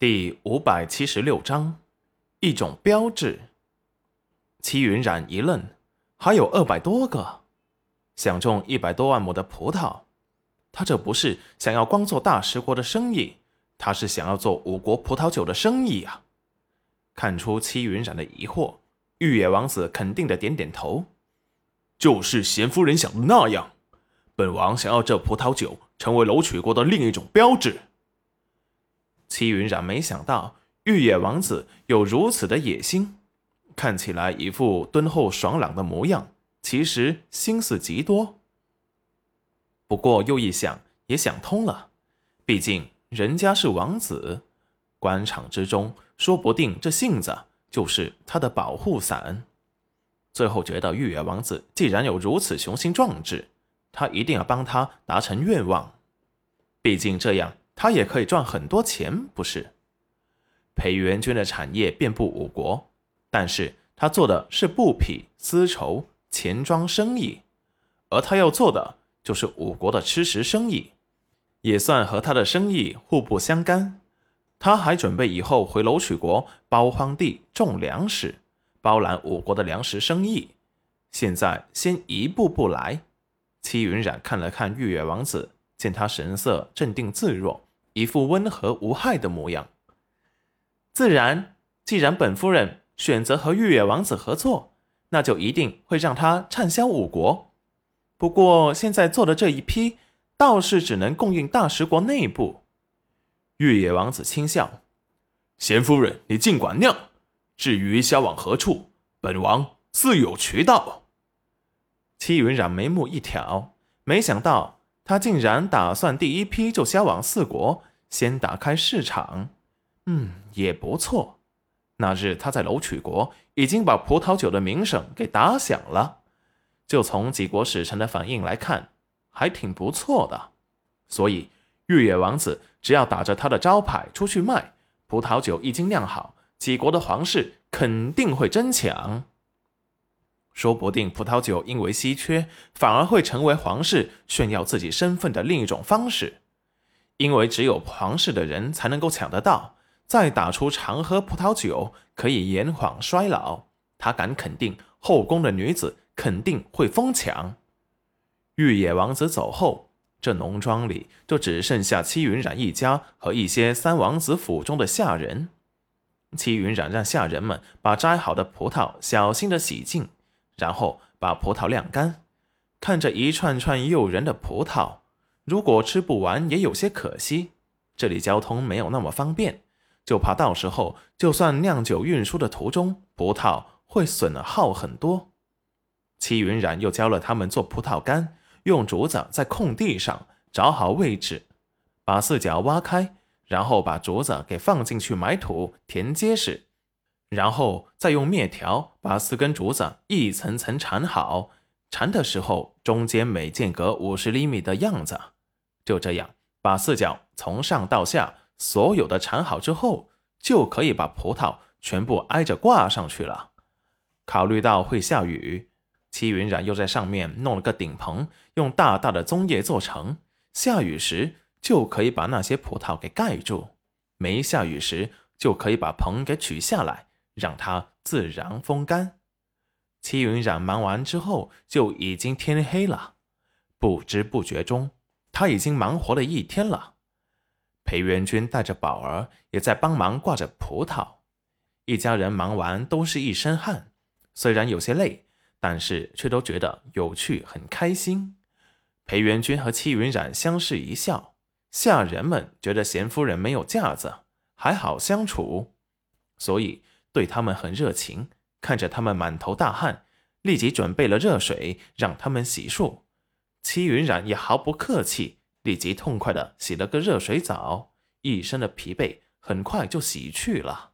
第五百七十六章，一种标志。戚云染一愣，还有二百多个，想种一百多万亩的葡萄，他这不是想要光做大食国的生意，他是想要做五国葡萄酒的生意啊！看出戚云染的疑惑，玉野王子肯定的点点头，就是贤夫人想的那样，本王想要这葡萄酒成为楼曲国的另一种标志。戚云染没想到玉野王子有如此的野心，看起来一副敦厚爽朗的模样，其实心思极多。不过又一想，也想通了，毕竟人家是王子，官场之中说不定这性子就是他的保护伞。最后觉得玉野王子既然有如此雄心壮志，他一定要帮他达成愿望，毕竟这样。他也可以赚很多钱，不是？裴元君的产业遍布五国，但是他做的是布匹、丝绸、钱庄生意，而他要做的就是五国的吃食生意，也算和他的生意互不相干。他还准备以后回楼曲国包荒地、种粮食，包揽五国的粮食生意。现在先一步步来。戚云染看了看玉月王子，见他神色镇定自若。一副温和无害的模样。自然，既然本夫人选择和玉野王子合作，那就一定会让他畅销五国。不过现在做的这一批，倒是只能供应大食国内部。玉野王子轻笑：“贤夫人，你尽管酿。至于销往何处，本王自有渠道。”戚云染眉目一挑，没想到。他竟然打算第一批就销往四国，先打开市场。嗯，也不错。那日他在楼曲国已经把葡萄酒的名声给打响了，就从几国使臣的反应来看，还挺不错的。所以玉野王子只要打着他的招牌出去卖，葡萄酒一经酿好，几国的皇室肯定会争抢。说不定葡萄酒因为稀缺，反而会成为皇室炫耀自己身份的另一种方式。因为只有皇室的人才能够抢得到，再打出常喝葡萄酒可以延缓衰老。他敢肯定，后宫的女子肯定会疯抢。玉野王子走后，这农庄里就只剩下戚云染一家和一些三王子府中的下人。戚云染让下人们把摘好的葡萄小心的洗净。然后把葡萄晾干，看着一串串诱人的葡萄，如果吃不完也有些可惜。这里交通没有那么方便，就怕到时候就算酿酒运输的途中，葡萄会损耗很多。戚云染又教了他们做葡萄干，用竹子在空地上找好位置，把四角挖开，然后把竹子给放进去埋土填结实。然后再用面条把四根竹子一层层缠好，缠的时候中间每间隔五十厘米的样子。就这样，把四角从上到下所有的缠好之后，就可以把葡萄全部挨着挂上去了。考虑到会下雨，戚云染又在上面弄了个顶棚，用大大的棕叶做成，下雨时就可以把那些葡萄给盖住；没下雨时，就可以把棚给取下来。让它自然风干。戚云染忙完之后，就已经天黑了。不知不觉中，他已经忙活了一天了。裴元君带着宝儿也在帮忙挂着葡萄。一家人忙完都是一身汗，虽然有些累，但是却都觉得有趣，很开心。裴元君和戚云染相视一笑，下人们觉得贤夫人没有架子，还好相处，所以。对他们很热情，看着他们满头大汗，立即准备了热水让他们洗漱。戚云染也毫不客气，立即痛快的洗了个热水澡，一身的疲惫很快就洗去了。